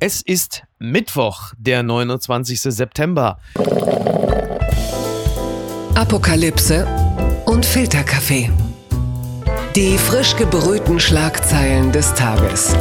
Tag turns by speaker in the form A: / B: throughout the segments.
A: Es ist Mittwoch, der 29. September.
B: Apokalypse und Filterkaffee. Die frisch gebrühten Schlagzeilen des Tages.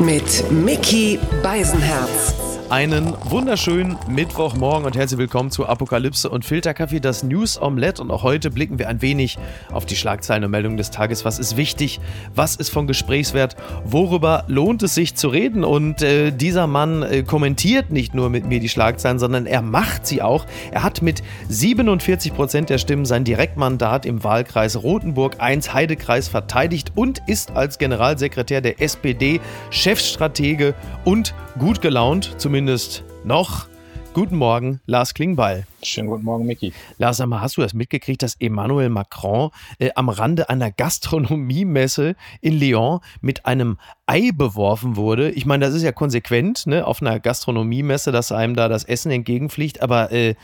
B: Mit Mickey Beisenherz.
A: Einen wunderschönen Mittwochmorgen und herzlich willkommen zu Apokalypse und Filterkaffee, das News Omelette. Und auch heute blicken wir ein wenig auf die Schlagzeilen und Meldungen des Tages. Was ist wichtig? Was ist von Gesprächswert? Worüber lohnt es sich zu reden? Und äh, dieser Mann äh, kommentiert nicht nur mit mir die Schlagzeilen, sondern er macht sie auch. Er hat mit 47 Prozent der Stimmen sein Direktmandat im Wahlkreis Rothenburg 1 Heidekreis verteidigt und ist als Generalsekretär der SPD Chefstratege und gut gelaunt, zumindest zumindest noch. Guten Morgen, Lars Klingbeil.
C: Schönen guten Morgen, Micky.
A: Lars, mal, hast du das mitgekriegt, dass Emmanuel Macron äh, am Rande einer Gastronomiemesse in Lyon mit einem Ei beworfen wurde? Ich meine, das ist ja konsequent, ne, auf einer Gastronomiemesse, dass einem da das Essen entgegenfliegt, aber äh,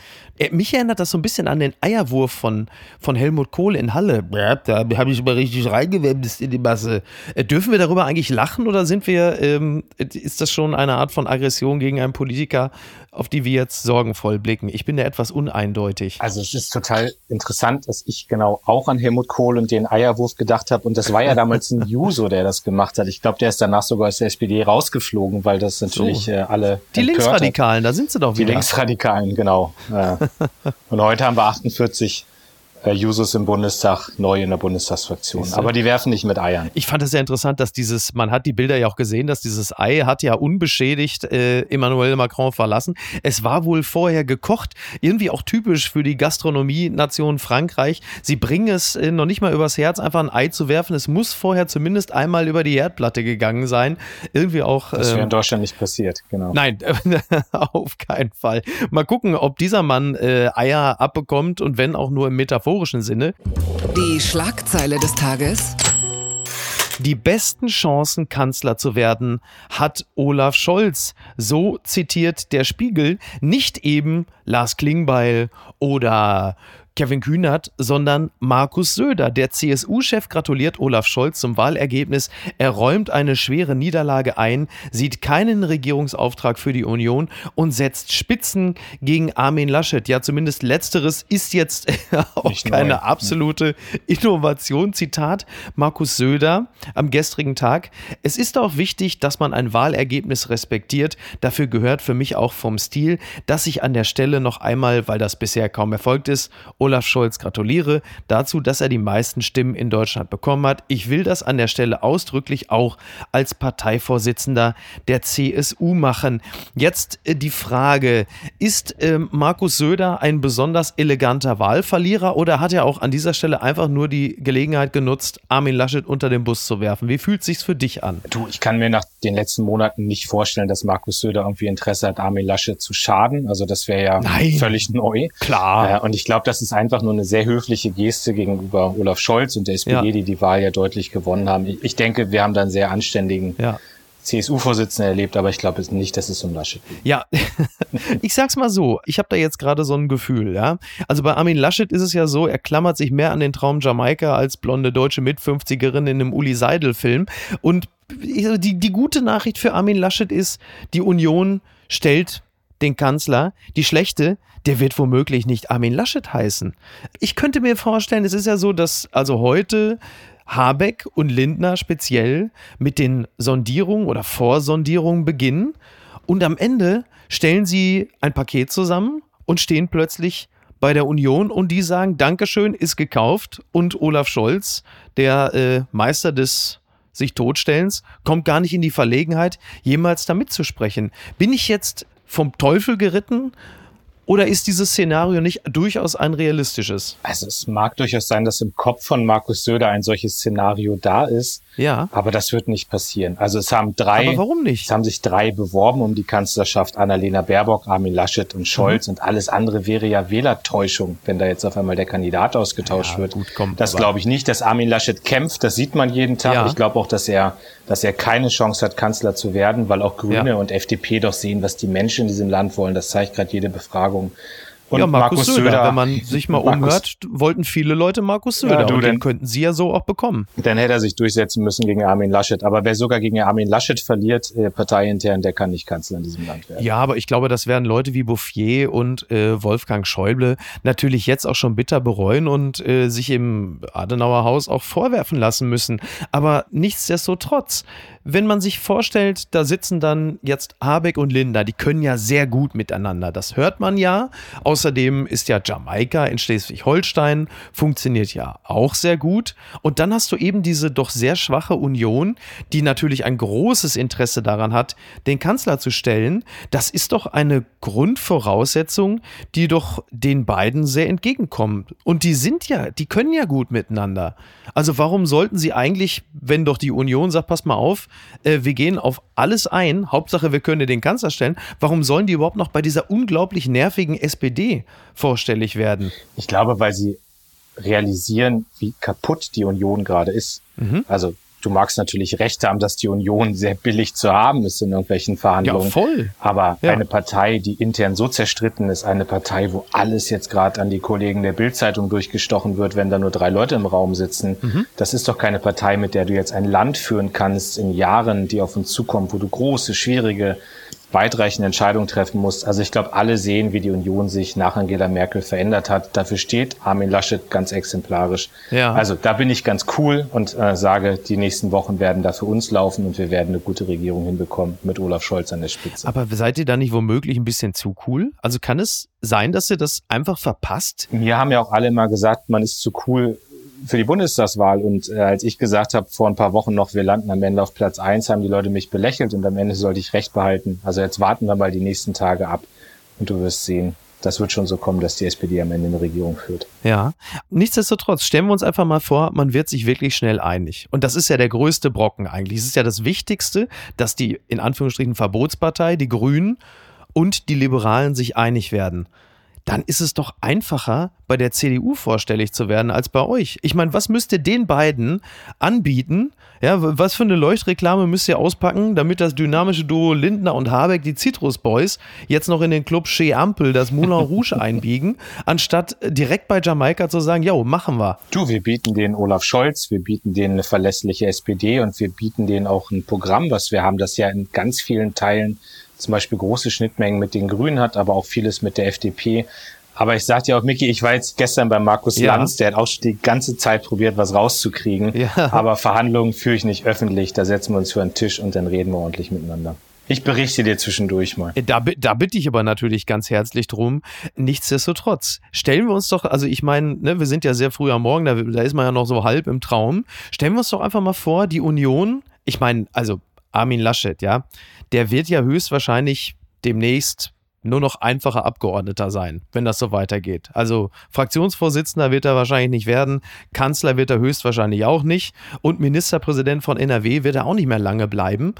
A: mich erinnert das so ein bisschen an den Eierwurf von, von Helmut Kohl in Halle. Ja, da habe ich mal richtig reingewemst in die Masse. Äh, dürfen wir darüber eigentlich lachen oder sind wir, ähm, ist das schon eine Art von Aggression gegen einen Politiker, auf die wir jetzt sorgenvoll blicken? Ich bin da etwas etwas uneindeutig.
C: Also es ist total interessant, dass ich genau auch an Helmut Kohl und den Eierwurf gedacht habe. Und das war ja damals ein Juso, der das gemacht hat. Ich glaube, der ist danach sogar aus der SPD rausgeflogen, weil das natürlich so. äh, alle.
A: Die Linksradikalen, hat. da sind sie doch wieder.
C: Die Linksradikalen, genau. und heute haben wir 48 äh, Jusos im Bundestag neu in der Bundestagsfraktion. Aber die werfen nicht mit Eiern.
A: Ich fand es sehr interessant, dass dieses, man hat die Bilder ja auch gesehen, dass dieses Ei hat ja unbeschädigt äh, Emmanuel Macron verlassen. Es war wohl vorher gekocht, irgendwie auch typisch für die Gastronomie-Nation Frankreich. Sie bringen es äh, noch nicht mal übers Herz, einfach ein Ei zu werfen. Es muss vorher zumindest einmal über die Herdplatte gegangen sein. Irgendwie auch.
C: Das wäre in ähm, Deutschland nicht passiert, genau.
A: Nein, auf keinen Fall. Mal gucken, ob dieser Mann äh, Eier abbekommt und wenn auch nur im Metaphor historischen Sinne.
B: Die Schlagzeile des Tages.
A: Die besten Chancen, Kanzler zu werden, hat Olaf Scholz. So zitiert der Spiegel nicht eben Lars Klingbeil oder Kevin Kühnert, sondern Markus Söder. Der CSU-Chef gratuliert Olaf Scholz zum Wahlergebnis. Er räumt eine schwere Niederlage ein, sieht keinen Regierungsauftrag für die Union und setzt Spitzen gegen Armin Laschet. Ja, zumindest letzteres ist jetzt auch Nicht keine neu. absolute Innovation. Zitat Markus Söder am gestrigen Tag. Es ist auch wichtig, dass man ein Wahlergebnis respektiert. Dafür gehört für mich auch vom Stil, dass ich an der Stelle noch einmal, weil das bisher kaum erfolgt ist, Olaf Scholz gratuliere dazu, dass er die meisten Stimmen in Deutschland bekommen hat. Ich will das an der Stelle ausdrücklich auch als Parteivorsitzender der CSU machen. Jetzt äh, die Frage, ist äh, Markus Söder ein besonders eleganter Wahlverlierer oder hat er auch an dieser Stelle einfach nur die Gelegenheit genutzt, Armin Laschet unter den Bus zu werfen? Wie fühlt sich's für dich an?
C: Du, ich kann mir nach den letzten Monaten nicht vorstellen, dass Markus Söder irgendwie Interesse hat, Armin Laschet zu schaden. Also das wäre ja Nein. völlig neu.
A: Klar.
C: Äh, und ich glaube, das ist einfach nur eine sehr höfliche Geste gegenüber Olaf Scholz und der SPD, ja. die die Wahl ja deutlich gewonnen haben. Ich denke, wir haben da einen sehr anständigen ja. CSU-Vorsitzenden erlebt, aber ich glaube nicht, dass es um Laschet geht.
A: Ja, ich sag's mal so, ich habe da jetzt gerade so ein Gefühl, ja. Also bei Armin Laschet ist es ja so, er klammert sich mehr an den Traum Jamaika als blonde deutsche Mit-50erin in einem Uli Seidel-Film. Und die, die gute Nachricht für Armin Laschet ist, die Union stellt den Kanzler. Die schlechte, der wird womöglich nicht Armin Laschet heißen. Ich könnte mir vorstellen, es ist ja so, dass also heute Habeck und Lindner speziell mit den Sondierungen oder Vorsondierungen beginnen und am Ende stellen sie ein Paket zusammen und stehen plötzlich bei der Union und die sagen, Dankeschön, ist gekauft und Olaf Scholz, der äh, Meister des sich Totstellens, kommt gar nicht in die Verlegenheit, jemals da mitzusprechen. Bin ich jetzt vom Teufel geritten? Oder ist dieses Szenario nicht durchaus ein realistisches?
C: Also es mag durchaus sein, dass im Kopf von Markus Söder ein solches Szenario da ist.
A: Ja.
C: Aber das wird nicht passieren. Also es haben drei.
A: Aber warum nicht?
C: Es haben sich drei beworben um die Kanzlerschaft. Annalena Baerbock, Armin Laschet und Scholz. Mhm. Und alles andere wäre ja Wählertäuschung, wenn da jetzt auf einmal der Kandidat ausgetauscht ja, wird. Gut, kommt, das glaube ich nicht, dass Armin Laschet kämpft. Das sieht man jeden Tag. Ja. Ich glaube auch, dass er, dass er keine Chance hat, Kanzler zu werden, weil auch Grüne ja. und FDP doch sehen, was die Menschen in diesem Land wollen. Das zeigt gerade jede Befragung.
A: Und ja, Markus, Markus Söder, Söder, wenn man sich mal Markus, umhört, wollten viele Leute Markus Söder. Ja, du, und den könnten sie ja so auch bekommen.
C: Dann hätte er sich durchsetzen müssen gegen Armin Laschet. Aber wer sogar gegen Armin Laschet verliert, äh, parteiintern, der kann nicht Kanzler in diesem Land werden.
A: Ja, aber ich glaube, das werden Leute wie Bouffier und äh, Wolfgang Schäuble natürlich jetzt auch schon bitter bereuen und äh, sich im Adenauer Haus auch vorwerfen lassen müssen. Aber nichtsdestotrotz, wenn man sich vorstellt, da sitzen dann jetzt Habeck und Linda, die können ja sehr gut miteinander. Das hört man ja. Außerdem ist ja Jamaika in Schleswig-Holstein, funktioniert ja auch sehr gut. Und dann hast du eben diese doch sehr schwache Union, die natürlich ein großes Interesse daran hat, den Kanzler zu stellen. Das ist doch eine Grundvoraussetzung, die doch den beiden sehr entgegenkommt. Und die sind ja, die können ja gut miteinander. Also warum sollten sie eigentlich, wenn doch die Union sagt, pass mal auf, äh, wir gehen auf alles ein, Hauptsache wir können den Kanzler stellen, warum sollen die überhaupt noch bei dieser unglaublich nervigen SPD vorstellig werden?
C: Ich glaube, weil sie realisieren, wie kaputt die Union gerade ist. Mhm. Also du magst natürlich recht haben, dass die Union sehr billig zu haben ist in irgendwelchen Verhandlungen. Ja,
A: voll.
C: Aber ja. eine Partei, die intern so zerstritten ist, eine Partei, wo alles jetzt gerade an die Kollegen der Bildzeitung durchgestochen wird, wenn da nur drei Leute im Raum sitzen, mhm. das ist doch keine Partei, mit der du jetzt ein Land führen kannst in Jahren, die auf uns zukommen, wo du große, schwierige weitreichende Entscheidungen treffen muss. Also ich glaube, alle sehen, wie die Union sich nach Angela Merkel verändert hat. Dafür steht Armin Laschet ganz exemplarisch. Ja. Also da bin ich ganz cool und äh, sage, die nächsten Wochen werden da für uns laufen und wir werden eine gute Regierung hinbekommen mit Olaf Scholz an der Spitze.
A: Aber seid ihr da nicht womöglich ein bisschen zu cool? Also kann es sein, dass ihr das einfach verpasst?
C: Mir haben ja auch alle mal gesagt, man ist zu cool für die Bundestagswahl. Und äh, als ich gesagt habe vor ein paar Wochen noch, wir landen am Ende auf Platz eins, haben die Leute mich belächelt und am Ende sollte ich recht behalten. Also jetzt warten wir mal die nächsten Tage ab und du wirst sehen. Das wird schon so kommen, dass die SPD am Ende eine Regierung führt.
A: Ja. Nichtsdestotrotz, stellen wir uns einfach mal vor, man wird sich wirklich schnell einig. Und das ist ja der größte Brocken eigentlich. Es ist ja das Wichtigste, dass die in Anführungsstrichen Verbotspartei, die Grünen und die Liberalen sich einig werden dann ist es doch einfacher, bei der CDU vorstellig zu werden als bei euch. Ich meine, was müsst ihr den beiden anbieten? Ja, was für eine Leuchtreklame müsst ihr auspacken, damit das dynamische Duo Lindner und Habeck, die Citrus Boys, jetzt noch in den Club Chez Ampel das Moulin Rouge einbiegen, anstatt direkt bei Jamaika zu sagen, ja, machen wir.
C: Du, wir bieten den Olaf Scholz, wir bieten denen eine verlässliche SPD und wir bieten denen auch ein Programm, was wir haben, das ja in ganz vielen Teilen zum Beispiel große Schnittmengen mit den Grünen hat, aber auch vieles mit der FDP. Aber ich sagte ja auch, Micky, ich war jetzt gestern bei Markus ja. Lanz, der hat auch schon die ganze Zeit probiert, was rauszukriegen. Ja. Aber Verhandlungen führe ich nicht öffentlich. Da setzen wir uns für einen Tisch und dann reden wir ordentlich miteinander. Ich berichte dir zwischendurch mal.
A: Da, da bitte ich aber natürlich ganz herzlich drum. Nichtsdestotrotz, stellen wir uns doch, also ich meine, ne, wir sind ja sehr früh am Morgen, da, da ist man ja noch so halb im Traum. Stellen wir uns doch einfach mal vor, die Union, ich meine, also Armin Laschet, ja, der wird ja höchstwahrscheinlich demnächst nur noch einfacher Abgeordneter sein, wenn das so weitergeht. Also Fraktionsvorsitzender wird er wahrscheinlich nicht werden, Kanzler wird er höchstwahrscheinlich auch nicht und Ministerpräsident von NRW wird er auch nicht mehr lange bleiben.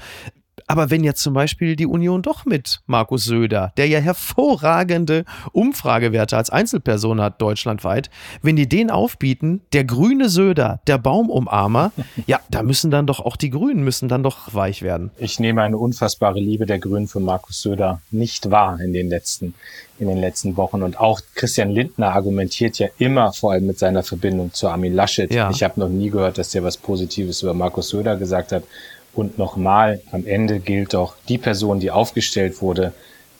A: Aber wenn jetzt zum Beispiel die Union doch mit Markus Söder, der ja hervorragende Umfragewerte als Einzelperson hat deutschlandweit, wenn die den aufbieten, der grüne Söder, der Baumumarmer, ja, da müssen dann doch auch die Grünen müssen dann doch weich werden.
C: Ich nehme eine unfassbare Liebe der Grünen für Markus Söder nicht wahr in den letzten in den letzten Wochen und auch Christian Lindner argumentiert ja immer vor allem mit seiner Verbindung zu Armin Laschet. Ja. Ich habe noch nie gehört, dass der was Positives über Markus Söder gesagt hat. Und nochmal, am Ende gilt doch, die Person, die aufgestellt wurde,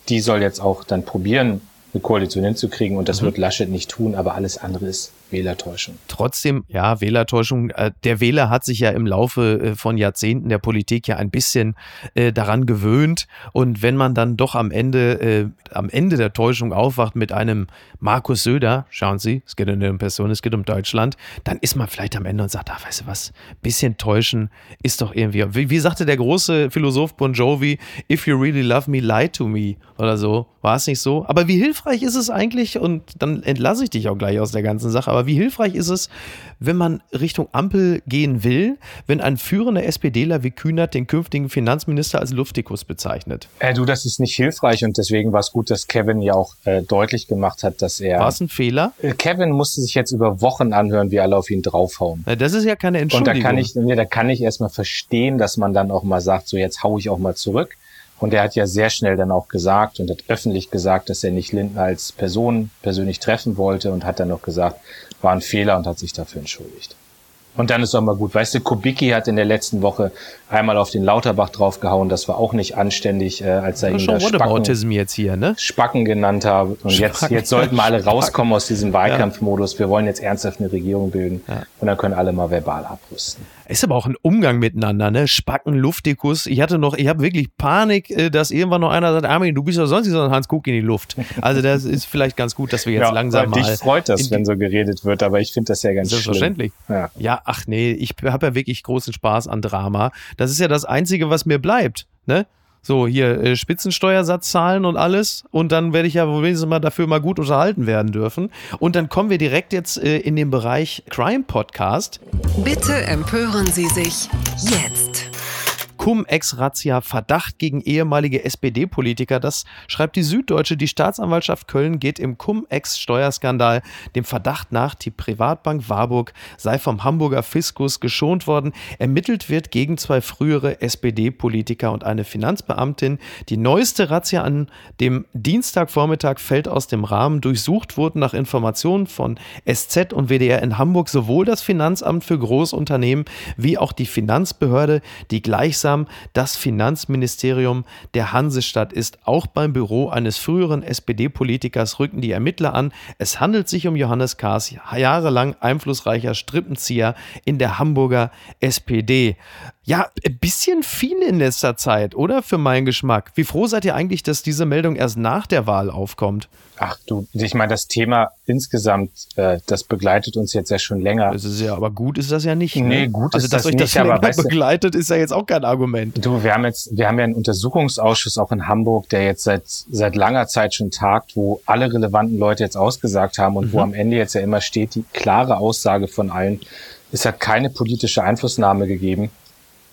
C: die soll jetzt auch dann probieren, eine Koalition hinzukriegen. Und das mhm. wird Laschet nicht tun, aber alles andere ist Wählertäuschung.
A: Trotzdem, ja, Wählertäuschung. Äh, der Wähler hat sich ja im Laufe äh, von Jahrzehnten der Politik ja ein bisschen äh, daran gewöhnt. Und wenn man dann doch am Ende, am Ende der Täuschung aufwacht mit einem Markus Söder, schauen Sie, es geht um eine Person, es geht um Deutschland, dann ist man vielleicht am Ende und sagt, ah, weißt du was, bisschen täuschen ist doch irgendwie, wie, wie sagte der große Philosoph Bon Jovi, if you really love me, lie to me oder so. War es nicht so? Aber wie hilfreich ist es eigentlich? Und dann entlasse ich dich auch gleich aus der ganzen Sache. Aber wie hilfreich ist es, wenn man Richtung Ampel gehen will, wenn ein führender SPDler wie Kühnert den künftigen Finanzminister als Luftikus bezeichnet?
C: Äh, du, das ist nicht hilfreich und deswegen war es gut, dass Kevin ja auch äh, deutlich gemacht hat, dass er.
A: War es ein Fehler?
C: Äh, Kevin musste sich jetzt über Wochen anhören, wie alle auf ihn draufhauen.
A: Ja, das ist ja keine Entschuldigung.
C: Und da kann ich, nee, da kann ich erstmal verstehen, dass man dann auch mal sagt, so jetzt hau ich auch mal zurück. Und er hat ja sehr schnell dann auch gesagt und hat öffentlich gesagt, dass er nicht Lindner als Person persönlich treffen wollte und hat dann noch gesagt, war ein Fehler und hat sich dafür entschuldigt. Und dann ist auch mal gut. Weißt du, Kubicki hat in der letzten Woche einmal auf den Lauterbach draufgehauen. Das war auch nicht anständig, äh, als er ihn da
A: Spacken, jetzt hier, ne?
C: Spacken genannt hat. Und Spacken. jetzt, jetzt sollten wir alle rauskommen aus diesem Wahlkampfmodus. Wir wollen jetzt ernsthaft eine Regierung bilden. Ja. Und dann können alle mal verbal abrüsten.
A: Ist aber auch ein Umgang miteinander, ne? Spacken, Luftikus. Ich hatte noch, ich habe wirklich Panik, äh, dass irgendwann noch einer sagt, Armin, du bist doch sonst nicht so ein Hans Guck in die Luft. Also das ist vielleicht ganz gut, dass wir jetzt ja, langsam mal.
C: Dich freut das, wenn so geredet wird, aber ich finde das ja ganz
A: Selbstverständlich. Ja. ja, ach nee, ich habe ja wirklich großen Spaß an Drama. Das ist ja das Einzige, was mir bleibt, ne? So, hier äh, Spitzensteuersatz zahlen und alles. Und dann werde ich ja wenigstens mal dafür mal gut unterhalten werden dürfen. Und dann kommen wir direkt jetzt äh, in den Bereich Crime Podcast.
B: Bitte empören Sie sich jetzt.
A: Cum-Ex-Razzia Verdacht gegen ehemalige SPD-Politiker. Das schreibt die Süddeutsche. Die Staatsanwaltschaft Köln geht im Cum-Ex-Steuerskandal dem Verdacht nach, die Privatbank Warburg sei vom Hamburger Fiskus geschont worden. Ermittelt wird gegen zwei frühere SPD-Politiker und eine Finanzbeamtin. Die neueste Razzia an dem Dienstagvormittag fällt aus dem Rahmen. Durchsucht wurden nach Informationen von SZ und WDR in Hamburg sowohl das Finanzamt für Großunternehmen wie auch die Finanzbehörde, die gleichsam Potsdam das Finanzministerium der Hansestadt ist. Auch beim Büro eines früheren SPD-Politikers rücken die Ermittler an. Es handelt sich um Johannes Kahrs, jahrelang einflussreicher Strippenzieher in der Hamburger SPD. Ja, ein bisschen viel in letzter Zeit, oder? Für meinen Geschmack. Wie froh seid ihr eigentlich, dass diese Meldung erst nach der Wahl aufkommt?
C: Ach du, ich meine, das Thema insgesamt, äh, das begleitet uns jetzt ja schon länger.
A: Das ist ja, aber gut ist das ja nicht. Ne?
C: Nee, gut
A: also,
C: ist das nicht.
A: Also, dass euch das länger begleitet, ist ja jetzt auch kein Argument.
C: Du, wir haben jetzt, wir haben ja einen Untersuchungsausschuss auch in Hamburg, der jetzt seit, seit langer Zeit schon tagt, wo alle relevanten Leute jetzt ausgesagt haben und mhm. wo am Ende jetzt ja immer steht, die klare Aussage von allen, es hat keine politische Einflussnahme gegeben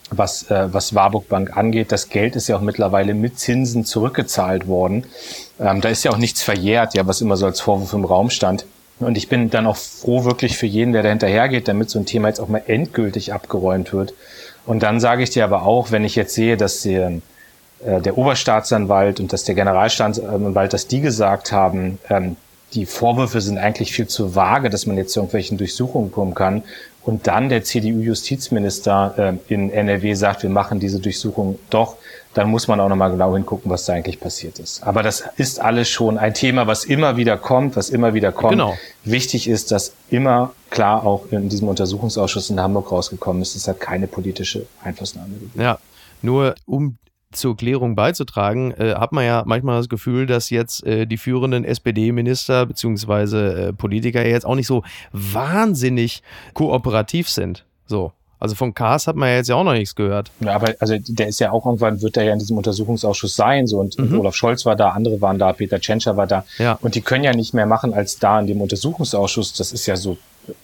C: was, äh, was Warburg Bank angeht. Das Geld ist ja auch mittlerweile mit Zinsen zurückgezahlt worden. Ähm, da ist ja auch nichts verjährt, ja, was immer so als Vorwurf im Raum stand. Und ich bin dann auch froh wirklich für jeden, der da hinterhergeht, damit so ein Thema jetzt auch mal endgültig abgeräumt wird. Und dann sage ich dir aber auch, wenn ich jetzt sehe, dass der, äh, der Oberstaatsanwalt und dass der Generalstaatsanwalt, dass die gesagt haben, ähm, die Vorwürfe sind eigentlich viel zu vage, dass man jetzt zu irgendwelchen Durchsuchungen kommen kann und dann der CDU-Justizminister äh, in NRW sagt, wir machen diese Durchsuchung doch, dann muss man auch nochmal genau hingucken, was da eigentlich passiert ist. Aber das ist alles schon ein Thema, was immer wieder kommt, was immer wieder kommt. Genau. Wichtig ist, dass immer klar auch in diesem Untersuchungsausschuss in Hamburg rausgekommen ist, es hat keine politische Einflussnahme gegeben.
A: Ja, nur um zur Klärung beizutragen, äh, hat man ja manchmal das Gefühl, dass jetzt äh, die führenden SPD-Minister bzw. Äh, Politiker jetzt auch nicht so wahnsinnig kooperativ sind. So. Also von Kars hat man ja jetzt ja auch noch nichts gehört.
C: Ja, aber also der ist ja auch irgendwann, wird er ja in diesem Untersuchungsausschuss sein. So und, mhm. Olaf Scholz war da, andere waren da, Peter Tschentscher war da. Ja. Und die können ja nicht mehr machen als da in dem Untersuchungsausschuss. Das ist ja so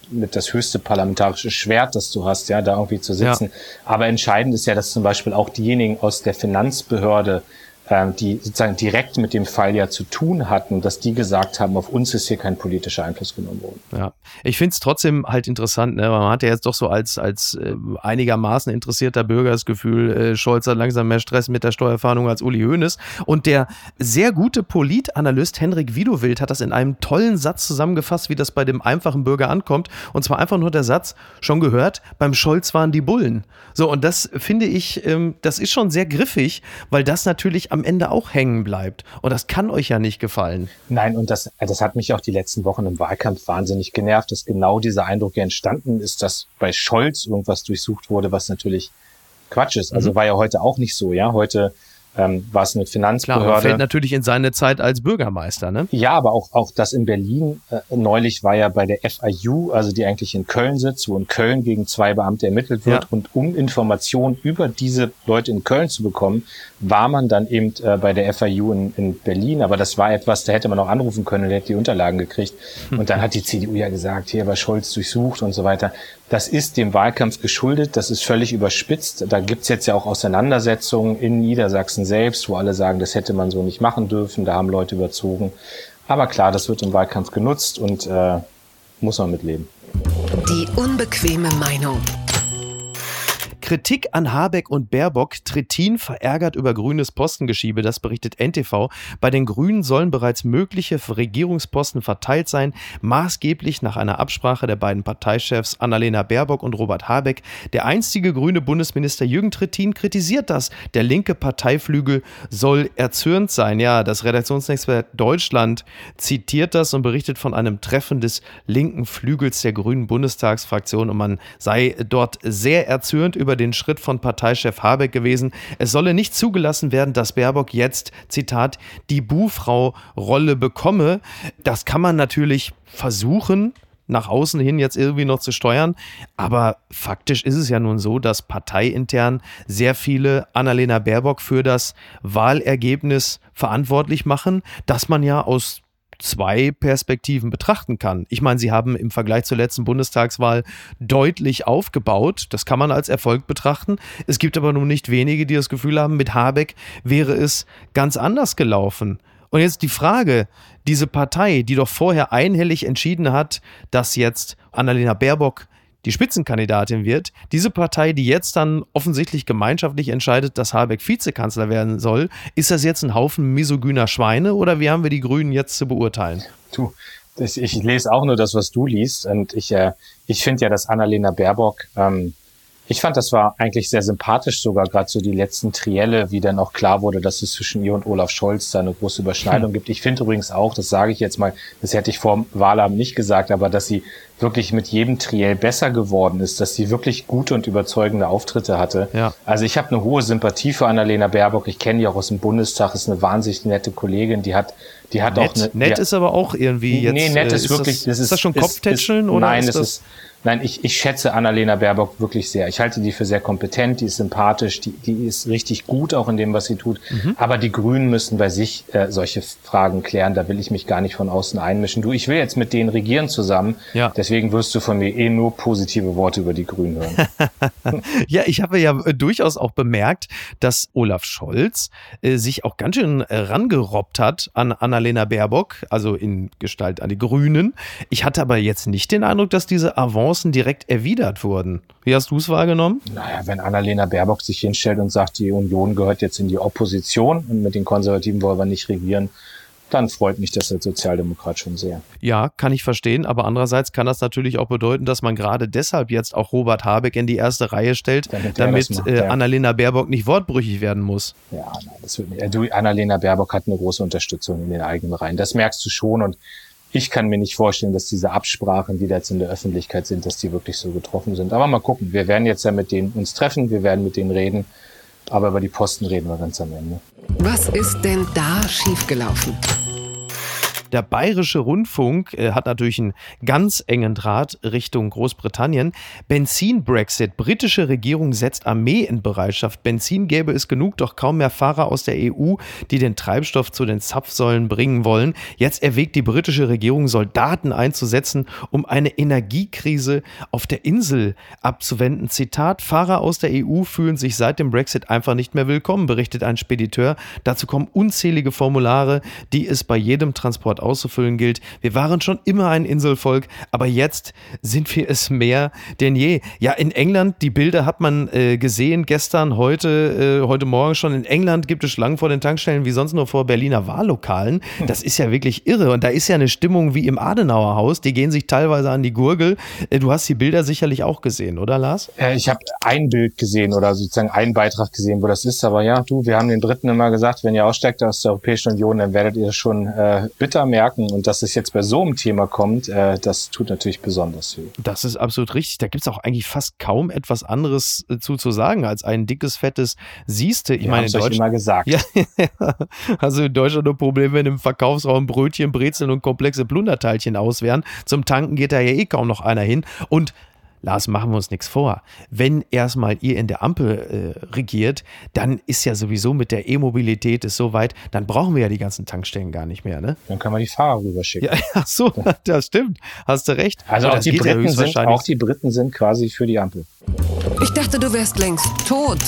C: mit das höchste parlamentarische Schwert, das du hast, ja, da irgendwie zu sitzen. Ja. Aber entscheidend ist ja, dass zum Beispiel auch diejenigen aus der Finanzbehörde die sozusagen direkt mit dem Fall ja zu tun hatten, dass die gesagt haben, auf uns ist hier kein politischer Einfluss genommen worden.
A: Ja, ich finde es trotzdem halt interessant, ne? man hat ja jetzt doch so als, als äh, einigermaßen interessierter Bürger das Gefühl, äh, Scholz hat langsam mehr Stress mit der Steuerfahndung als Uli Hoeneß und der sehr gute Politanalyst Henrik Widowild hat das in einem tollen Satz zusammengefasst, wie das bei dem einfachen Bürger ankommt und zwar einfach nur der Satz, schon gehört, beim Scholz waren die Bullen. So und das finde ich, ähm, das ist schon sehr griffig, weil das natürlich am am Ende auch hängen bleibt. Und das kann euch ja nicht gefallen.
C: Nein, und das, das hat mich auch die letzten Wochen im Wahlkampf wahnsinnig genervt, dass genau dieser Eindruck ja entstanden ist, dass bei Scholz irgendwas durchsucht wurde, was natürlich Quatsch ist. Also mhm. war ja heute auch nicht so, ja. Heute ähm, war es eine Finanzbehörde. Klar,
A: fällt natürlich in seine Zeit als Bürgermeister, ne?
C: Ja, aber auch, auch das in Berlin. Äh, neulich war ja bei der FIU, also die eigentlich in Köln sitzt, wo in Köln gegen zwei Beamte ermittelt wird. Ja. Und um Informationen über diese Leute in Köln zu bekommen, war man dann eben äh, bei der FIU in, in Berlin. Aber das war etwas, da hätte man auch anrufen können und hätte die Unterlagen gekriegt. Und dann hat die CDU ja gesagt, hier war Scholz durchsucht und so weiter. Das ist dem Wahlkampf geschuldet, das ist völlig überspitzt. Da gibt's jetzt ja auch Auseinandersetzungen in Niedersachsen selbst, wo alle sagen, das hätte man so nicht machen dürfen, da haben Leute überzogen. Aber klar, das wird im Wahlkampf genutzt und äh, muss man mitleben.
B: Die unbequeme Meinung.
A: Kritik an Habeck und Baerbock. Trittin verärgert über grünes Postengeschiebe, das berichtet NTV. Bei den Grünen sollen bereits mögliche Regierungsposten verteilt sein, maßgeblich nach einer Absprache der beiden Parteichefs Annalena Baerbock und Robert Habeck. Der einstige grüne Bundesminister Jürgen Trittin kritisiert das. Der linke Parteiflügel soll erzürnt sein. Ja, das Redaktionsnetzwerk Deutschland zitiert das und berichtet von einem Treffen des linken Flügels der grünen Bundestagsfraktion und man sei dort sehr erzürnt über den Schritt von Parteichef Habeck gewesen. Es solle nicht zugelassen werden, dass Baerbock jetzt, Zitat, die Buhfrau-Rolle bekomme. Das kann man natürlich versuchen, nach außen hin jetzt irgendwie noch zu steuern. Aber faktisch ist es ja nun so, dass parteiintern sehr viele Annalena Baerbock für das Wahlergebnis verantwortlich machen, dass man ja aus zwei Perspektiven betrachten kann. Ich meine, sie haben im Vergleich zur letzten Bundestagswahl deutlich aufgebaut. Das kann man als Erfolg betrachten. Es gibt aber nun nicht wenige, die das Gefühl haben, mit Habeck wäre es ganz anders gelaufen. Und jetzt die Frage, diese Partei, die doch vorher einhellig entschieden hat, dass jetzt Annalena Baerbock die Spitzenkandidatin wird. Diese Partei, die jetzt dann offensichtlich gemeinschaftlich entscheidet, dass Habeck Vizekanzler werden soll, ist das jetzt ein Haufen misogyner Schweine oder wie haben wir die Grünen jetzt zu beurteilen?
C: Du, ich, ich lese auch nur das, was du liest und ich, äh, ich finde ja, dass Annalena Baerbock ähm, ich fand, das war eigentlich sehr sympathisch, sogar gerade so die letzten Trielle, wie dann auch klar wurde, dass es zwischen ihr und Olaf Scholz da eine große Überschneidung hm. gibt. Ich finde übrigens auch, das sage ich jetzt mal, das hätte ich vor dem Wahlabend nicht gesagt, aber dass sie wirklich mit jedem Triell besser geworden ist, dass sie wirklich gute und überzeugende Auftritte hatte. Ja. Also ich habe eine hohe Sympathie für Annalena Baerbock. Ich kenne die auch aus dem Bundestag, ist eine wahnsinnig nette Kollegin, die hat die hat
A: nett,
C: auch eine.
A: Nett ist aber auch irgendwie jetzt. Nee,
C: nett ist, äh, ist wirklich. Das,
A: ist, ist, das schon Kopftätscheln oder?
C: Nein, ist das, ist Nein, ich, ich schätze Annalena Baerbock wirklich sehr. Ich halte die für sehr kompetent, die ist sympathisch, die, die ist richtig gut auch in dem, was sie tut. Mhm. Aber die Grünen müssen bei sich äh, solche Fragen klären. Da will ich mich gar nicht von außen einmischen. Du, ich will jetzt mit denen regieren zusammen. Ja. Deswegen wirst du von mir eh nur positive Worte über die Grünen hören.
A: ja, ich habe ja äh, durchaus auch bemerkt, dass Olaf Scholz äh, sich auch ganz schön äh, rangerobbt hat an Annalena Baerbock, also in Gestalt an die Grünen. Ich hatte aber jetzt nicht den Eindruck, dass diese Avant Chancen direkt erwidert wurden. Wie hast du es wahrgenommen?
C: Naja, wenn Annalena Baerbock sich hinstellt und sagt, die Union gehört jetzt in die Opposition und mit den Konservativen wollen wir nicht regieren, dann freut mich das als Sozialdemokrat schon sehr.
A: Ja, kann ich verstehen, aber andererseits kann das natürlich auch bedeuten, dass man gerade deshalb jetzt auch Robert Habeck in die erste Reihe stellt, damit, damit macht, äh, ja. Annalena Baerbock nicht wortbrüchig werden muss.
C: Ja, nein, das wird nicht. Du, Annalena Baerbock hat eine große Unterstützung in den eigenen Reihen. Das merkst du schon und ich kann mir nicht vorstellen, dass diese Absprachen, die da jetzt in der Öffentlichkeit sind, dass die wirklich so getroffen sind. Aber mal gucken. Wir werden jetzt ja mit denen uns treffen, wir werden mit denen reden. Aber über die Posten reden wir ganz am Ende.
B: Was ist denn da schiefgelaufen?
A: Der Bayerische Rundfunk äh, hat natürlich einen ganz engen Draht Richtung Großbritannien. Benzin-Brexit. Britische Regierung setzt Armee in Bereitschaft. Benzin gäbe es genug, doch kaum mehr Fahrer aus der EU, die den Treibstoff zu den Zapfsäulen bringen wollen. Jetzt erwägt die britische Regierung, Soldaten einzusetzen, um eine Energiekrise auf der Insel abzuwenden. Zitat: Fahrer aus der EU fühlen sich seit dem Brexit einfach nicht mehr willkommen, berichtet ein Spediteur. Dazu kommen unzählige Formulare, die es bei jedem Transport dort auszufüllen gilt. Wir waren schon immer ein Inselvolk, aber jetzt sind wir es mehr denn je. Ja, in England, die Bilder hat man äh, gesehen gestern, heute, äh, heute Morgen schon. In England gibt es Schlangen vor den Tankstellen wie sonst nur vor Berliner Wahllokalen. Das ist ja wirklich irre. Und da ist ja eine Stimmung wie im Adenauer Haus. Die gehen sich teilweise an die Gurgel. Äh, du hast die Bilder sicherlich auch gesehen, oder Lars?
C: Äh, ich habe ein Bild gesehen oder sozusagen einen Beitrag gesehen, wo das ist. Aber ja, du, wir haben den Dritten immer gesagt, wenn ihr aussteigt aus der Europäischen Union, dann werdet ihr schon äh, bitter merken. Und dass es jetzt bei so einem Thema kommt, äh, das tut natürlich besonders weh.
A: Das ist absolut richtig. Da gibt es auch eigentlich fast kaum etwas anderes äh, zu, zu sagen als ein dickes, fettes Siehste.
C: Ich Wir meine, in Deutschland immer gesagt. Ja,
A: also in Deutschland nur Probleme, wenn im Verkaufsraum Brötchen, Brezeln und komplexe Plunderteilchen auswären. Zum Tanken geht da ja eh kaum noch einer hin. Und Lars, machen wir uns nichts vor. Wenn erstmal ihr in der Ampel äh, regiert, dann ist ja sowieso mit der E-Mobilität es so weit, dann brauchen wir ja die ganzen Tankstellen gar nicht mehr, ne?
C: Dann können wir die Fahrer rüberschicken.
A: Ja, ach so, das stimmt. Hast du recht.
C: Also auch die, Briten ja sind, auch die Briten sind quasi für die Ampel.
B: Ich dachte, du wärst längst tot.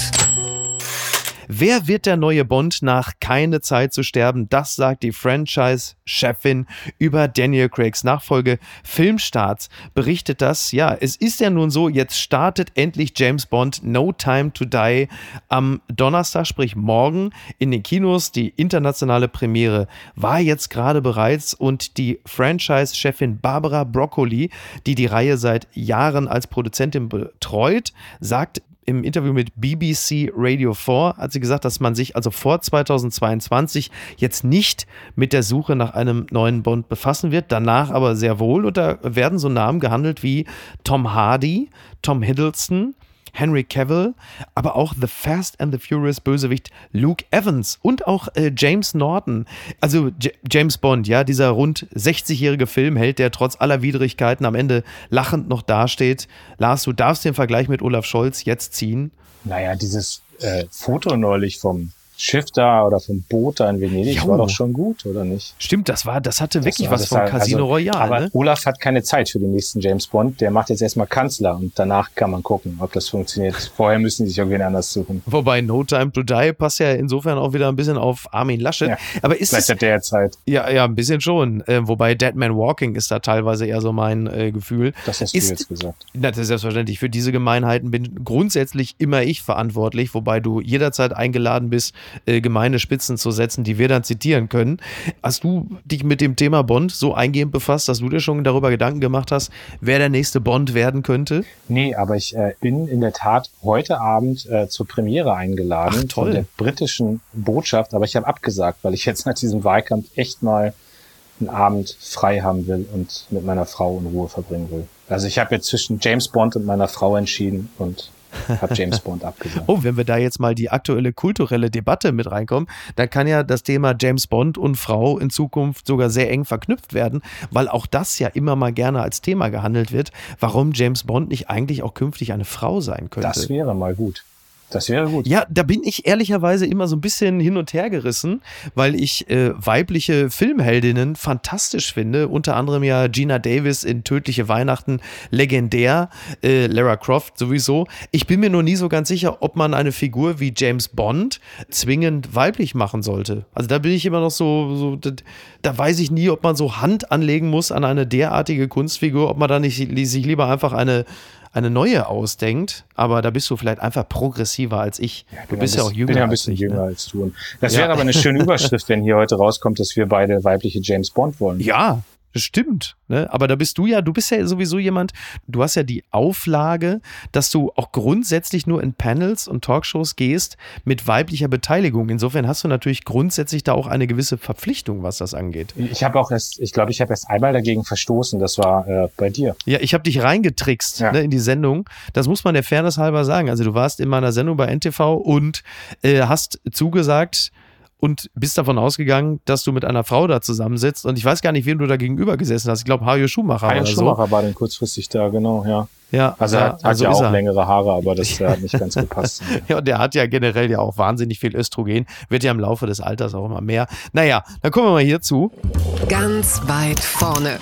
A: Wer wird der neue Bond nach Keine Zeit zu sterben? Das sagt die Franchise-Chefin über Daniel Craigs Nachfolge. Filmstarts berichtet das. Ja, es ist ja nun so, jetzt startet endlich James Bond No Time to Die am Donnerstag, sprich morgen in den Kinos. Die internationale Premiere war jetzt gerade bereits und die Franchise-Chefin Barbara Broccoli, die die Reihe seit Jahren als Produzentin betreut, sagt im Interview mit BBC Radio 4 hat sie gesagt, dass man sich also vor 2022 jetzt nicht mit der Suche nach einem neuen Bond befassen wird, danach aber sehr wohl. Und da werden so Namen gehandelt wie Tom Hardy, Tom Hiddleston, Henry Cavill, aber auch The Fast and the Furious Bösewicht Luke Evans und auch äh, James Norton. Also J James Bond, ja, dieser rund 60-jährige Filmheld, der trotz aller Widrigkeiten am Ende lachend noch dasteht. Lars, du darfst den Vergleich mit Olaf Scholz jetzt ziehen.
C: Naja, dieses äh, Foto neulich vom Schiff da oder vom Boot da in Venedig jo. war doch schon gut, oder nicht?
A: Stimmt, das war, das hatte wirklich das was von Casino also, Royale.
C: Aber
A: ne?
C: Olaf hat keine Zeit für den nächsten James Bond. Der macht jetzt erstmal Kanzler und danach kann man gucken, ob das funktioniert. Vorher müssen die sich irgendwen anders suchen.
A: Wobei No Time to Die passt ja insofern auch wieder ein bisschen auf Armin Laschet. Ja,
C: aber ist vielleicht es, hat der Zeit.
A: Ja, ja, ein bisschen schon. Äh, wobei Dead Man Walking ist da teilweise eher so mein äh, Gefühl.
C: Das hast ist, du jetzt gesagt.
A: Na, das ist selbstverständlich. Für diese Gemeinheiten bin grundsätzlich immer ich verantwortlich, wobei du jederzeit eingeladen bist, äh, gemeine Spitzen zu setzen, die wir dann zitieren können. Hast du dich mit dem Thema Bond so eingehend befasst, dass du dir schon darüber Gedanken gemacht hast, wer der nächste Bond werden könnte?
C: Nee, aber ich äh, bin in der Tat heute Abend äh, zur Premiere eingeladen
A: Ach, von
C: der britischen Botschaft, aber ich habe abgesagt, weil ich jetzt nach diesem Wahlkampf echt mal einen Abend frei haben will und mit meiner Frau in Ruhe verbringen will. Also ich habe jetzt zwischen James Bond und meiner Frau entschieden und hat James Bond abgesagt.
A: Oh, wenn wir da jetzt mal die aktuelle kulturelle Debatte mit reinkommen, dann kann ja das Thema James Bond und Frau in Zukunft sogar sehr eng verknüpft werden, weil auch das ja immer mal gerne als Thema gehandelt wird, warum James Bond nicht eigentlich auch künftig eine Frau sein könnte.
C: Das wäre mal gut. Das wäre gut.
A: Ja, da bin ich ehrlicherweise immer so ein bisschen hin und her gerissen, weil ich äh, weibliche Filmheldinnen fantastisch finde. Unter anderem ja Gina Davis in Tödliche Weihnachten, legendär, äh, Lara Croft sowieso. Ich bin mir nur nie so ganz sicher, ob man eine Figur wie James Bond zwingend weiblich machen sollte. Also da bin ich immer noch so, so da, da weiß ich nie, ob man so Hand anlegen muss an eine derartige Kunstfigur, ob man da nicht sich lieber einfach eine eine neue ausdenkt, aber da bist du vielleicht einfach progressiver als ich. Ja, du bist ja auch jünger. Ich bin ja
C: ein bisschen jünger ne? als du. Das ja. wäre aber eine schöne Überschrift, wenn hier heute rauskommt, dass wir beide weibliche James Bond wollen.
A: Ja, das stimmt, ne? aber da bist du ja, du bist ja sowieso jemand, du hast ja die Auflage, dass du auch grundsätzlich nur in Panels und Talkshows gehst mit weiblicher Beteiligung. Insofern hast du natürlich grundsätzlich da auch eine gewisse Verpflichtung, was das angeht.
C: Ich habe auch erst, ich glaube, ich habe erst einmal dagegen verstoßen, das war äh, bei dir.
A: Ja, ich habe dich reingetrickst ja. ne, in die Sendung. Das muss man der Fairness halber sagen. Also du warst in meiner Sendung bei NTV und äh, hast zugesagt, und bist davon ausgegangen, dass du mit einer Frau da zusammensitzt. Und ich weiß gar nicht, wem du da gegenüber gesessen hast. Ich glaube, Hajo Schumacher.
C: Hajo Schumacher so. war dann kurzfristig da, genau, ja.
A: Ja,
C: also er hat, also ja auch er. längere Haare, aber das hat nicht ganz gepasst.
A: ja, und der hat ja generell ja auch wahnsinnig viel Östrogen, wird ja im Laufe des Alters auch immer mehr. Naja, dann kommen wir mal hierzu.
B: Ganz weit vorne.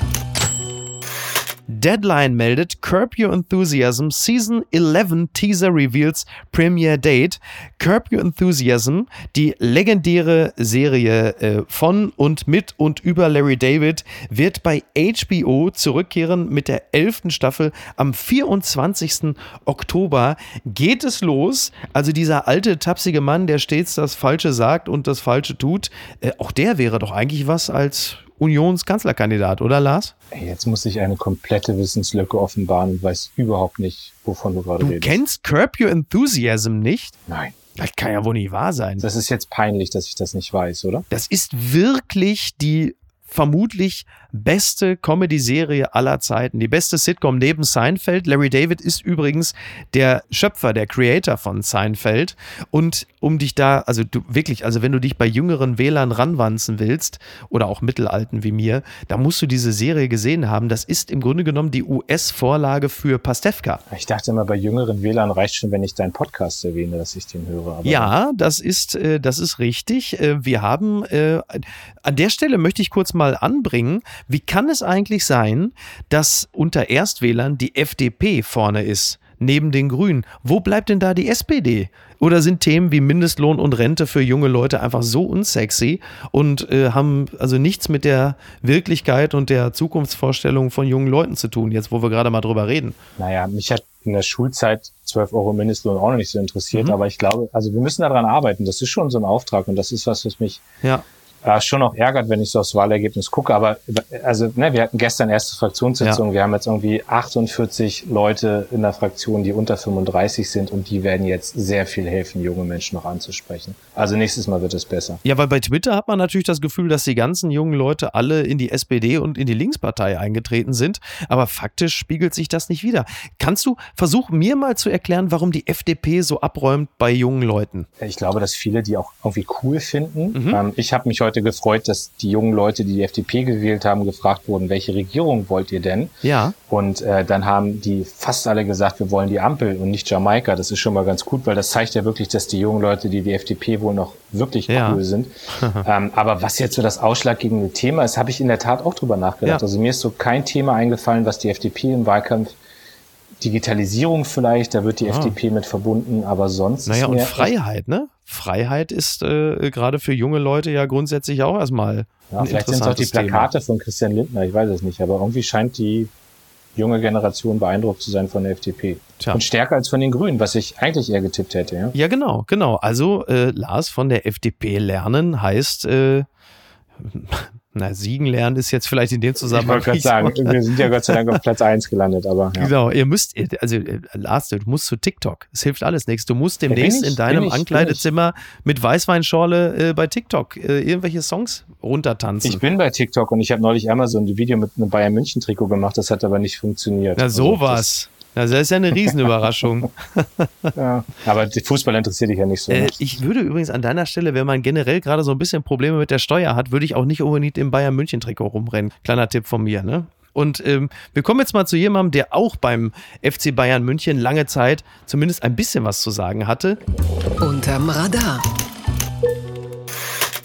A: Deadline meldet Curb Your Enthusiasm Season 11 Teaser reveals Premiere Date. Curb Your Enthusiasm, die legendäre Serie äh, von und mit und über Larry David, wird bei HBO zurückkehren mit der 11. Staffel. Am 24. Oktober geht es los. Also dieser alte, tapsige Mann, der stets das Falsche sagt und das Falsche tut, äh, auch der wäre doch eigentlich was als Unionskanzlerkandidat, oder Lars?
C: Jetzt muss ich eine komplette Wissenslücke offenbaren und weiß überhaupt nicht, wovon du gerade redest.
A: Du kennst Curb Your Enthusiasm nicht?
C: Nein.
A: Das kann ja wohl nicht wahr sein.
C: Das ist jetzt peinlich, dass ich das nicht weiß, oder?
A: Das ist wirklich die vermutlich beste Comedy-Serie aller Zeiten, die beste Sitcom neben Seinfeld. Larry David ist übrigens der Schöpfer, der Creator von Seinfeld. Und um dich da, also du wirklich, also wenn du dich bei jüngeren Wählern ranwanzen willst oder auch Mittelalten wie mir, da musst du diese Serie gesehen haben. Das ist im Grunde genommen die US-Vorlage für Pastewka.
C: Ich dachte immer, bei jüngeren Wählern reicht schon, wenn ich deinen Podcast erwähne, dass ich den höre.
A: ja, das ist, äh, das ist richtig. Äh, wir haben, äh, an der Stelle möchte ich kurz mal anbringen, wie kann es eigentlich sein, dass unter Erstwählern die FDP vorne ist? neben den Grünen. Wo bleibt denn da die SPD? Oder sind Themen wie Mindestlohn und Rente für junge Leute einfach so unsexy und äh, haben also nichts mit der Wirklichkeit und der Zukunftsvorstellung von jungen Leuten zu tun, jetzt wo wir gerade mal drüber reden?
C: Naja, mich hat in der Schulzeit 12 Euro Mindestlohn auch noch nicht so interessiert, mhm. aber ich glaube, also wir müssen daran arbeiten. Das ist schon so ein Auftrag und das ist was, was mich ja äh, schon auch ärgert, wenn ich so aufs Wahlergebnis gucke. Aber also, ne, wir hatten gestern erste Fraktionssitzung. Ja. Wir haben jetzt irgendwie 48 Leute in der Fraktion, die unter 35 sind und die werden jetzt sehr viel helfen, junge Menschen noch anzusprechen. Also nächstes Mal wird es besser.
A: Ja, weil bei Twitter hat man natürlich das Gefühl, dass die ganzen jungen Leute alle in die SPD und in die Linkspartei eingetreten sind. Aber faktisch spiegelt sich das nicht wieder. Kannst du versuchen, mir mal zu erklären, warum die FDP so abräumt bei jungen Leuten?
C: Ich glaube, dass viele die auch irgendwie cool finden. Mhm. Ähm, ich habe mich heute heute gefreut, dass die jungen Leute, die die FDP gewählt haben, gefragt wurden, welche Regierung wollt ihr denn?
A: Ja.
C: Und äh, dann haben die fast alle gesagt, wir wollen die Ampel und nicht Jamaika. Das ist schon mal ganz gut, weil das zeigt ja wirklich, dass die jungen Leute, die die FDP wohl noch wirklich ja. cool sind. ähm, aber was jetzt so das ausschlaggebende Thema ist, habe ich in der Tat auch drüber nachgedacht. Ja. Also mir ist so kein Thema eingefallen, was die FDP im Wahlkampf Digitalisierung vielleicht, da wird die ah. FDP mit verbunden, aber sonst.
A: Naja, und Freiheit, ne? Freiheit ist äh, gerade für junge Leute ja grundsätzlich auch erstmal.
C: Ja, vielleicht sind es auch die Plakate Thema. von Christian Lindner, ich weiß es nicht, aber irgendwie scheint die junge Generation beeindruckt zu sein von der FDP. Tja. Und stärker als von den Grünen, was ich eigentlich eher getippt hätte. Ja,
A: ja genau, genau. Also äh, Lars von der FDP lernen heißt äh, na, siegen lernen ist jetzt vielleicht in dem Zusammenhang.
C: Ich wollte gerade sagen, wir sind ja Gott sei Dank auf Platz 1 gelandet, aber.
A: Ja. Genau, ihr müsst, also Lars, du musst zu TikTok. Es hilft alles nichts. Du musst demnächst ich, in deinem ich, Ankleidezimmer mit Weißweinschorle äh, bei TikTok äh, irgendwelche Songs runtertanzen.
C: Ich bin bei TikTok und ich habe neulich einmal so ein Video mit einem Bayern München Trikot gemacht, das hat aber nicht funktioniert.
A: Na, sowas. Also, also das ist ja eine Riesenüberraschung.
C: ja, aber Fußball interessiert dich ja nicht so. Äh,
A: ich würde übrigens an deiner Stelle, wenn man generell gerade so ein bisschen Probleme mit der Steuer hat, würde ich auch nicht unbedingt im Bayern München Trikot rumrennen. Kleiner Tipp von mir, ne? Und ähm, wir kommen jetzt mal zu jemandem, der auch beim FC Bayern München lange Zeit zumindest ein bisschen was zu sagen hatte.
B: Unterm Radar.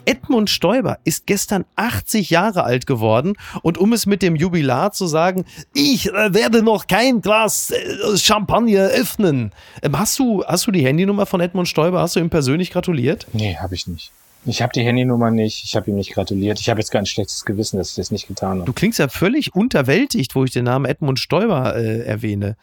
A: Edmund Stoiber ist gestern 80 Jahre alt geworden und um es mit dem Jubilar zu sagen, ich äh, werde noch kein Glas äh, Champagner öffnen. Ähm, hast, du, hast du die Handynummer von Edmund Stoiber? Hast du ihm persönlich gratuliert?
C: Nee, habe ich nicht. Ich habe die Handynummer nicht, ich habe ihm nicht gratuliert. Ich habe jetzt gar ein schlechtes Gewissen, dass ich das nicht getan habe.
A: Du klingst ja völlig unterwältigt, wo ich den Namen Edmund Stoiber äh, erwähne.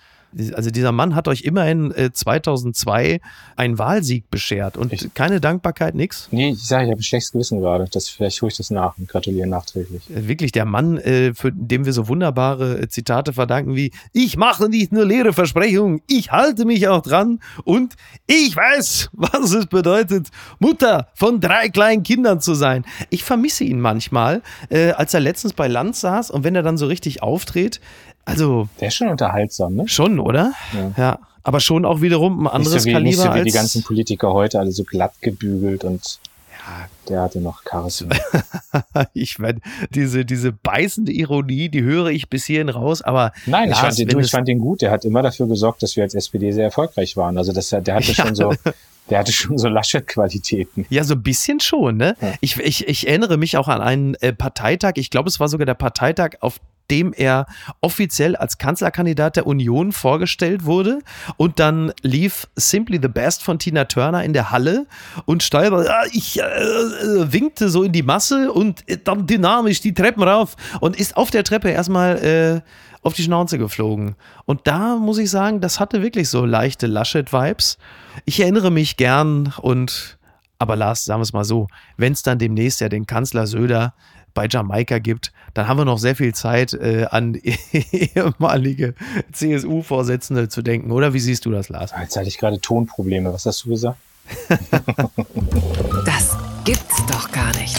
A: Also dieser Mann hat euch immerhin äh, 2002 einen Wahlsieg beschert und ich, keine Dankbarkeit, nix?
C: Nee, ich sage, ich habe ein schlechtes Gewissen gerade. Das, vielleicht hole ich das nach und gratuliere nachträglich.
A: Äh, wirklich der Mann, äh, für dem wir so wunderbare äh, Zitate verdanken wie ich mache nicht nur leere Versprechungen, ich halte mich auch dran und ich weiß, was es bedeutet, Mutter von drei kleinen Kindern zu sein. Ich vermisse ihn manchmal, äh, als er letztens bei Land saß und wenn er dann so richtig auftritt, also.
C: Der ist schon unterhaltsam, ne?
A: Schon, oder? Ja. ja. Aber schon auch wiederum ein anderes nicht so wie, Kaliber. Nicht so
C: wie die ganzen Politiker heute, alle so glatt gebügelt und ja, der hatte noch Charisma.
A: ich meine, diese, diese beißende Ironie, die höre ich bis hierhin raus, aber.
C: Nein, ich, fand den, du, ich fand den gut. Der hat immer dafür gesorgt, dass wir als SPD sehr erfolgreich waren. Also das, der hatte ja. schon so, der hatte schon so Laschet-Qualitäten.
A: Ja, so ein bisschen schon, ne? Ja. Ich, ich, ich erinnere mich auch an einen äh, Parteitag, ich glaube, es war sogar der Parteitag, auf dem er offiziell als Kanzlerkandidat der Union vorgestellt wurde. Und dann lief Simply the Best von Tina Turner in der Halle und Steiber, ja, ich äh, äh, winkte so in die Masse und dann dynamisch die Treppen rauf und ist auf der Treppe erstmal äh, auf die Schnauze geflogen. Und da muss ich sagen, das hatte wirklich so leichte Laschet-Vibes. Ich erinnere mich gern und aber Lars, sagen wir es mal so, wenn es dann demnächst ja den Kanzler Söder bei Jamaika gibt, dann haben wir noch sehr viel Zeit, äh, an ehemalige CSU-Vorsitzende zu denken. Oder wie siehst du das, Lars?
C: Jetzt hatte ich gerade Tonprobleme. Was hast du gesagt?
B: gibt's doch gar nicht.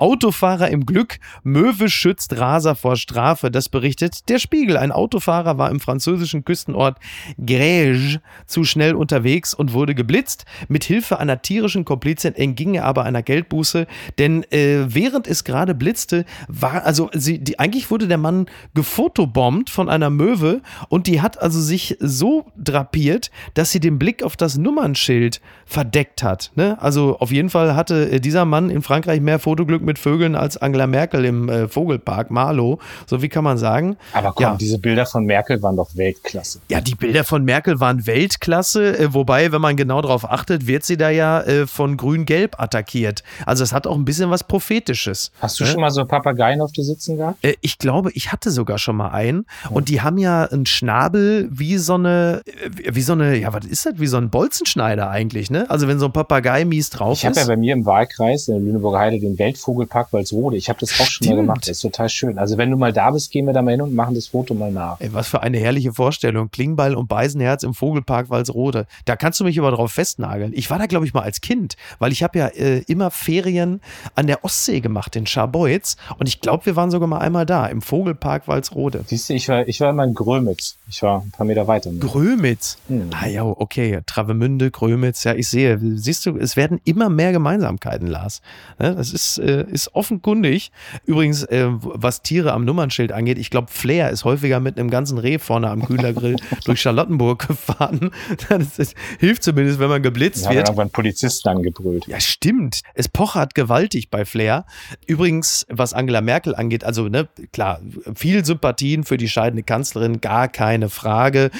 A: Autofahrer im Glück, Möwe schützt Raser vor Strafe. Das berichtet der Spiegel. Ein Autofahrer war im französischen Küstenort Grège zu schnell unterwegs und wurde geblitzt. Mit Hilfe einer tierischen Komplizin entging er aber einer Geldbuße, denn äh, während es gerade blitzte, war, also sie, die, eigentlich wurde der Mann gefotobombt von einer Möwe und die hat also sich so drapiert, dass sie den Blick auf das Nummernschild verdeckt hat. Ne? Also auf jeden Fall hatte äh, dieser Mann in Frankreich mehr Fotoglück mit Vögeln als Angela Merkel im äh, Vogelpark Marlow. So wie kann man sagen.
C: Aber komm, ja. diese Bilder von Merkel waren doch Weltklasse.
A: Ja, die Bilder von Merkel waren Weltklasse. Äh, wobei, wenn man genau darauf achtet, wird sie da ja äh, von Grün-Gelb attackiert. Also es hat auch ein bisschen was Prophetisches.
C: Hast du ne? schon mal so Papageien auf dir sitzen gehabt?
A: Äh, ich glaube, ich hatte sogar schon mal einen. Oh. Und die haben ja einen Schnabel wie so eine, äh, wie so eine, ja, was ist das? Wie so ein Bolzenschneider eigentlich, ne? Also wenn so ein Papagei mies drauf
C: ich ist. Ich habe ja bei mir im Wahlkreis in der Lüneburger Heide den Weltvogelpark Walsrode. Ich habe das auch Stimmt. schon mal gemacht. Das ist total schön. Also wenn du mal da bist, gehen wir da mal hin und machen das Foto mal nach.
A: Ey, was für eine herrliche Vorstellung. Klingbeil und Beisenherz im Vogelpark Walsrode. Da kannst du mich aber drauf festnageln. Ich war da, glaube ich, mal als Kind, weil ich habe ja äh, immer Ferien an der Ostsee gemacht in Scharbeutz und ich glaube, wir waren sogar mal einmal da im Vogelpark Walsrode.
C: Siehst du, ich war, ich war immer in Grömitz. Ich war ein paar Meter weiter.
A: Grömitz? Hm. Ah ja, okay. Travemünde, Grömitz. Ja, ich sehe. Siehst du, es werden immer mehr Gemeinsamkeiten, Lars. Das ist, äh, ist offenkundig. Übrigens, äh, was Tiere am Nummernschild angeht, ich glaube, Flair ist häufiger mit einem ganzen Reh vorne am Kühlergrill durch Charlottenburg gefahren. Das, das, hilft zumindest, wenn man geblitzt ja, wird.
C: Irgendwann Polizisten angebrüllt.
A: Ja, stimmt. Es pochert gewaltig bei Flair. Übrigens, was Angela Merkel angeht, also ne, klar, viel Sympathien für die scheidende Kanzlerin, gar keine Frage.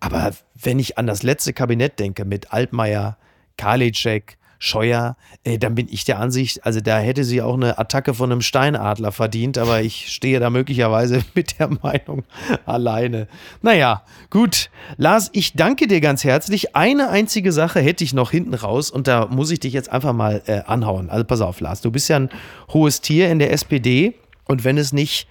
A: Aber wenn ich an das letzte Kabinett denke mit Altmaier, Karliczek, Scheuer, äh, dann bin ich der Ansicht, also da hätte sie auch eine Attacke von einem Steinadler verdient, aber ich stehe da möglicherweise mit der Meinung alleine. Naja, gut. Lars, ich danke dir ganz herzlich. Eine einzige Sache hätte ich noch hinten raus und da muss ich dich jetzt einfach mal äh, anhauen. Also pass auf, Lars, du bist ja ein hohes Tier in der SPD und wenn es nicht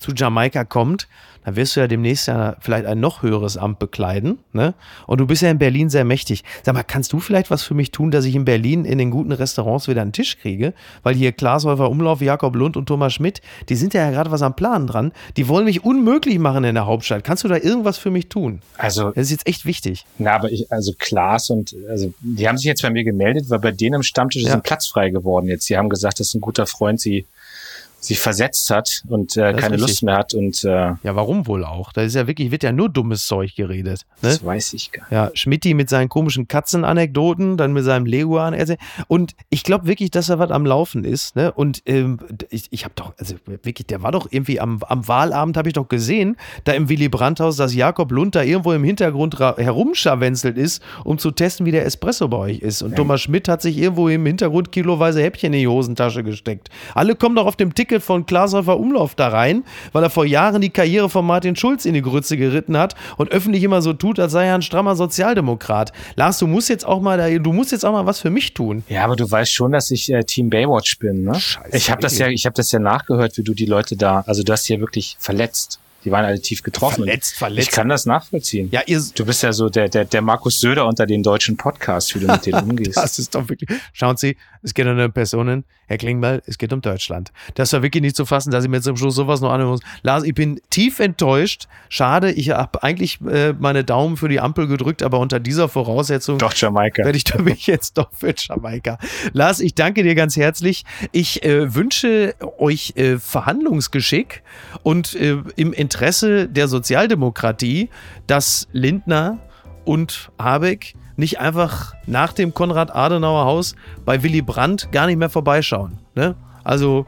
A: zu Jamaika kommt, dann wirst du ja demnächst ja vielleicht ein noch höheres Amt bekleiden. Ne? Und du bist ja in Berlin sehr mächtig. Sag mal, kannst du vielleicht was für mich tun, dass ich in Berlin in den guten Restaurants wieder einen Tisch kriege? Weil hier Glashäufer Umlauf, Jakob Lund und Thomas Schmidt, die sind ja gerade was am Plan dran. Die wollen mich unmöglich machen in der Hauptstadt. Kannst du da irgendwas für mich tun? Also. Das ist jetzt echt wichtig.
C: Na, aber ich, also Klaas und, also, die haben sich jetzt bei mir gemeldet, weil bei denen im Stammtisch ja. ist ein Platz frei geworden jetzt. Sie haben gesagt, das ist ein guter Freund, sie sich versetzt hat und äh, keine Lust mehr hat und äh,
A: ja warum wohl auch? Da ist ja wirklich wird ja nur dummes Zeug geredet
C: ne? das weiß ich gar nicht.
A: Ja Schmidti mit seinen komischen Katzenanekdoten dann mit seinem Leguan und ich glaube wirklich dass er was am Laufen ist ne? Und ähm, ich, ich habe doch also wirklich der war doch irgendwie am, am Wahlabend habe ich doch gesehen da im Willy Brandt Haus dass Jakob Lund da irgendwo im Hintergrund herumscharwenzelt ist um zu testen wie der Espresso bei euch ist. Und ja. Thomas Schmidt hat sich irgendwo im Hintergrund kiloweise Häppchen in die Hosentasche gesteckt. Alle kommen doch auf dem Tick Ticket von Glashäufer Umlauf da rein, weil er vor Jahren die Karriere von Martin Schulz in die Grütze geritten hat und öffentlich immer so tut, als sei er ein strammer Sozialdemokrat. Lars, du musst jetzt auch mal da, du musst jetzt auch mal was für mich tun.
C: Ja, aber du weißt schon, dass ich äh, Team Baywatch bin, ne? Scheiße. Ich habe das ja, ich habe das ja nachgehört, wie du die Leute da, also du hast hier wirklich verletzt. Die waren alle tief getroffen.
A: Verletzt, verletzt.
C: Ich kann das nachvollziehen.
A: Ja, ihr,
C: du bist ja so der, der, der Markus Söder unter den deutschen Podcasts, wie du mit denen umgehst.
A: das ist doch wirklich. Schauen Sie, es geht um eine Person, Herr Klingbeil, es geht um Deutschland. Das war wirklich nicht zu fassen, dass ich mir zum Schluss sowas noch anhören muss. Lars, ich bin tief enttäuscht. Schade, ich habe eigentlich äh, meine Daumen für die Ampel gedrückt, aber unter dieser Voraussetzung.
C: Doch, Jamaika.
A: Werde ich mich jetzt doch für Jamaika. Lars, ich danke dir ganz herzlich. Ich äh, wünsche euch äh, Verhandlungsgeschick und äh, im Interesse der Sozialdemokratie, dass Lindner und Habeck nicht einfach nach dem Konrad-Adenauer-Haus bei Willy Brandt gar nicht mehr vorbeischauen. Ne? Also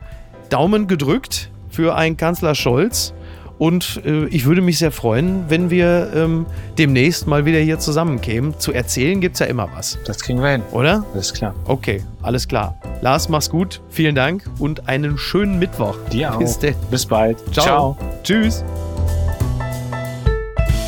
A: Daumen gedrückt für einen Kanzler Scholz. Und äh, ich würde mich sehr freuen, wenn wir ähm, demnächst mal wieder hier zusammenkämen. Zu erzählen gibt es ja immer was.
C: Das kriegen wir hin.
A: Oder?
C: Alles klar.
A: Okay, alles klar. Lars, mach's gut. Vielen Dank und einen schönen Mittwoch.
C: Dir auch. Bis, Bis bald.
A: Ciao. Ciao. Tschüss.